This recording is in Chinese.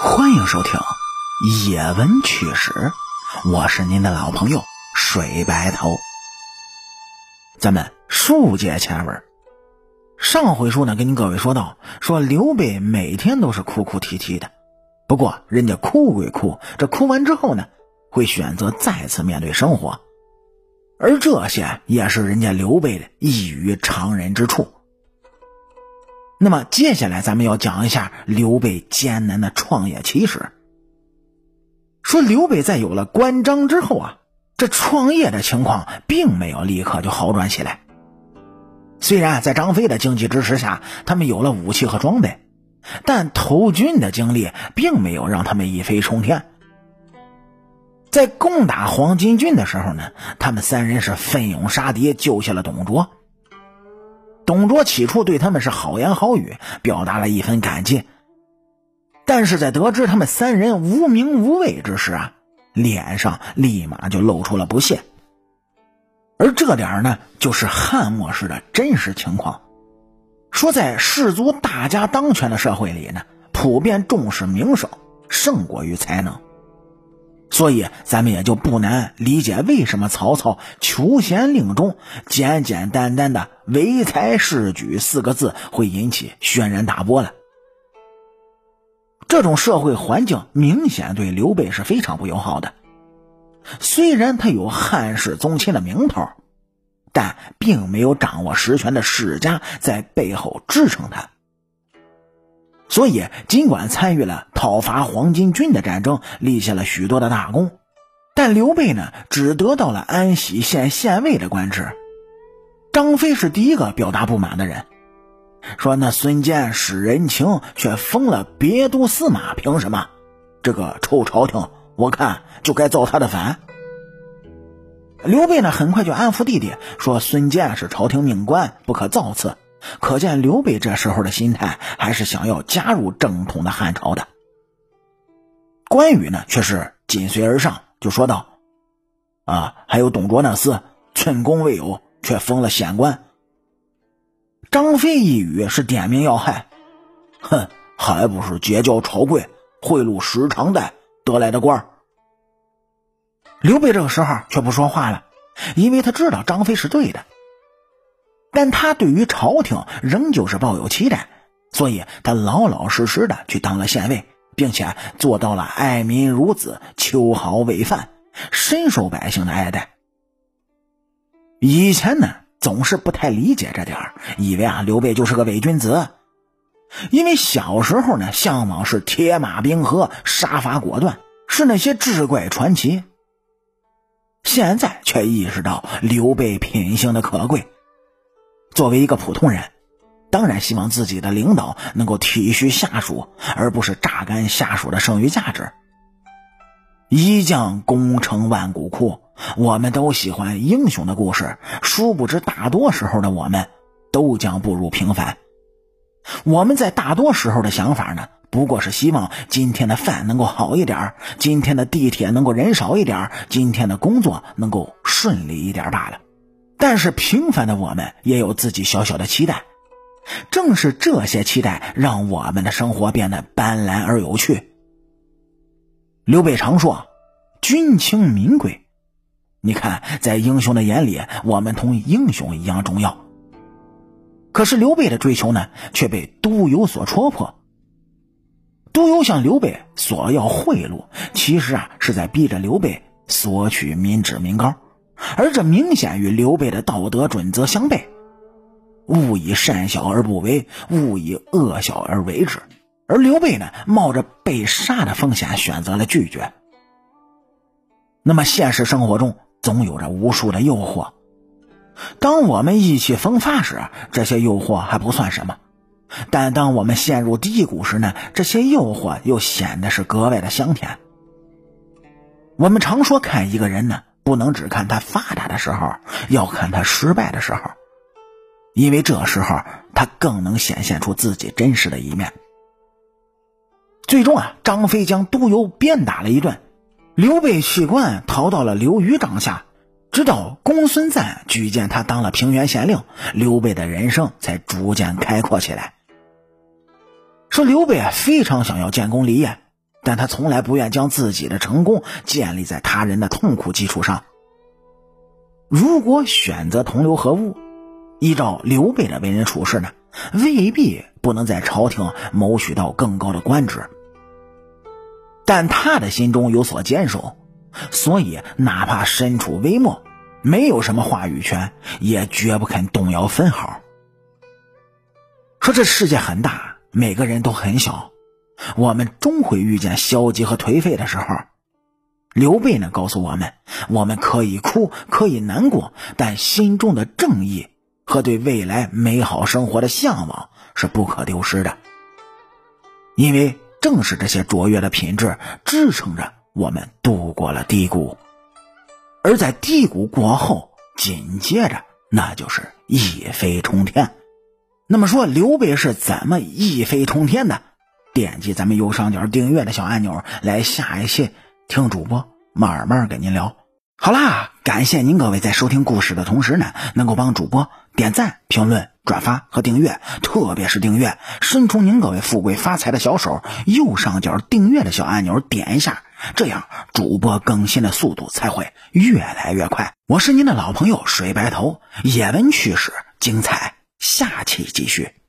欢迎收听《野闻趣史》，我是您的老朋友水白头。咱们书接前文，上回书呢，跟您各位说到，说刘备每天都是哭哭啼啼的，不过人家哭归哭，这哭完之后呢，会选择再次面对生活，而这些也是人家刘备的异于常人之处。那么接下来咱们要讲一下刘备艰难的创业起始。说刘备在有了关张之后啊，这创业的情况并没有立刻就好转起来。虽然在张飞的经济支持下，他们有了武器和装备，但投军的经历并没有让他们一飞冲天。在攻打黄巾军的时候呢，他们三人是奋勇杀敌，救下了董卓。董卓起初对他们是好言好语，表达了一份感激。但是在得知他们三人无名无位之时啊，脸上立马就露出了不屑。而这点呢，就是汉末时的真实情况。说在士族大家当权的社会里呢，普遍重视名声胜过于才能。所以，咱们也就不难理解为什么曹操求贤令中简简单单的“唯才是举”四个字会引起轩然大波了。这种社会环境明显对刘备是非常不友好的。虽然他有汉室宗亲的名头，但并没有掌握实权的世家在背后支撑他。所以，尽管参与了讨伐黄巾军的战争，立下了许多的大功，但刘备呢，只得到了安喜县县尉的官职。张飞是第一个表达不满的人，说：“那孙坚使人情，却封了别都司马，凭什么？这个臭朝廷，我看就该造他的反。”刘备呢，很快就安抚弟弟，说：“孙坚是朝廷命官，不可造次。”可见刘备这时候的心态还是想要加入正统的汉朝的。关羽呢，却是紧随而上，就说道：“啊，还有董卓那厮，寸功未有，却封了显官。”张飞一语是点名要害，哼，还不是结交朝贵、贿赂十常代得来的官刘备这个时候却不说话了，因为他知道张飞是对的。但他对于朝廷仍旧是抱有期待，所以他老老实实的去当了县尉，并且做到了爱民如子、秋毫未犯，深受百姓的爱戴。以前呢，总是不太理解这点以为啊刘备就是个伪君子，因为小时候呢向往是铁马冰河、杀伐果断，是那些志怪传奇。现在却意识到刘备品性的可贵。作为一个普通人，当然希望自己的领导能够体恤下属，而不是榨干下属的剩余价值。一将功成万骨枯，我们都喜欢英雄的故事，殊不知大多时候的我们都将步入平凡。我们在大多时候的想法呢，不过是希望今天的饭能够好一点，今天的地铁能够人少一点，今天的工作能够顺利一点罢了。但是平凡的我们也有自己小小的期待，正是这些期待让我们的生活变得斑斓而有趣。刘备常说：“军轻民贵。”你看，在英雄的眼里，我们同英雄一样重要。可是刘备的追求呢，却被督邮所戳破。督邮向刘备索要贿赂，其实啊，是在逼着刘备索取民脂民膏。而这明显与刘备的道德准则相悖，勿以善小而不为，勿以恶小而为之。而刘备呢，冒着被杀的风险选择了拒绝。那么现实生活中总有着无数的诱惑，当我们意气风发时，这些诱惑还不算什么；但当我们陷入低谷时呢，这些诱惑又显得是格外的香甜。我们常说看一个人呢。不能只看他发达的时候，要看他失败的时候，因为这时候他更能显现出自己真实的一面。最终啊，张飞将督邮鞭打了一顿，刘备弃官逃到了刘虞帐下，直到公孙瓒举荐他当了平原县令，刘备的人生才逐渐开阔起来。说刘备啊，非常想要建功立业，但他从来不愿将自己的成功建立在他人的痛苦基础上。如果选择同流合污，依照刘备的为人处事呢，未必不能在朝廷谋取到更高的官职。但他的心中有所坚守，所以哪怕身处微末，没有什么话语权，也绝不肯动摇分毫。说这世界很大，每个人都很小，我们终会遇见消极和颓废的时候。刘备呢，告诉我们：我们可以哭，可以难过，但心中的正义和对未来美好生活的向往是不可丢失的。因为正是这些卓越的品质支撑着我们度过了低谷，而在低谷过后，紧接着那就是一飞冲天。那么说，刘备是怎么一飞冲天的？点击咱们右上角订阅的小按钮，来下一期听主播慢慢跟您聊。好啦，感谢您各位在收听故事的同时呢，能够帮主播点赞、评论、转发和订阅，特别是订阅，伸出您各位富贵发财的小手，右上角订阅的小按钮点一下，这样主播更新的速度才会越来越快。我是您的老朋友水白头，野闻趣事精彩。下期继续。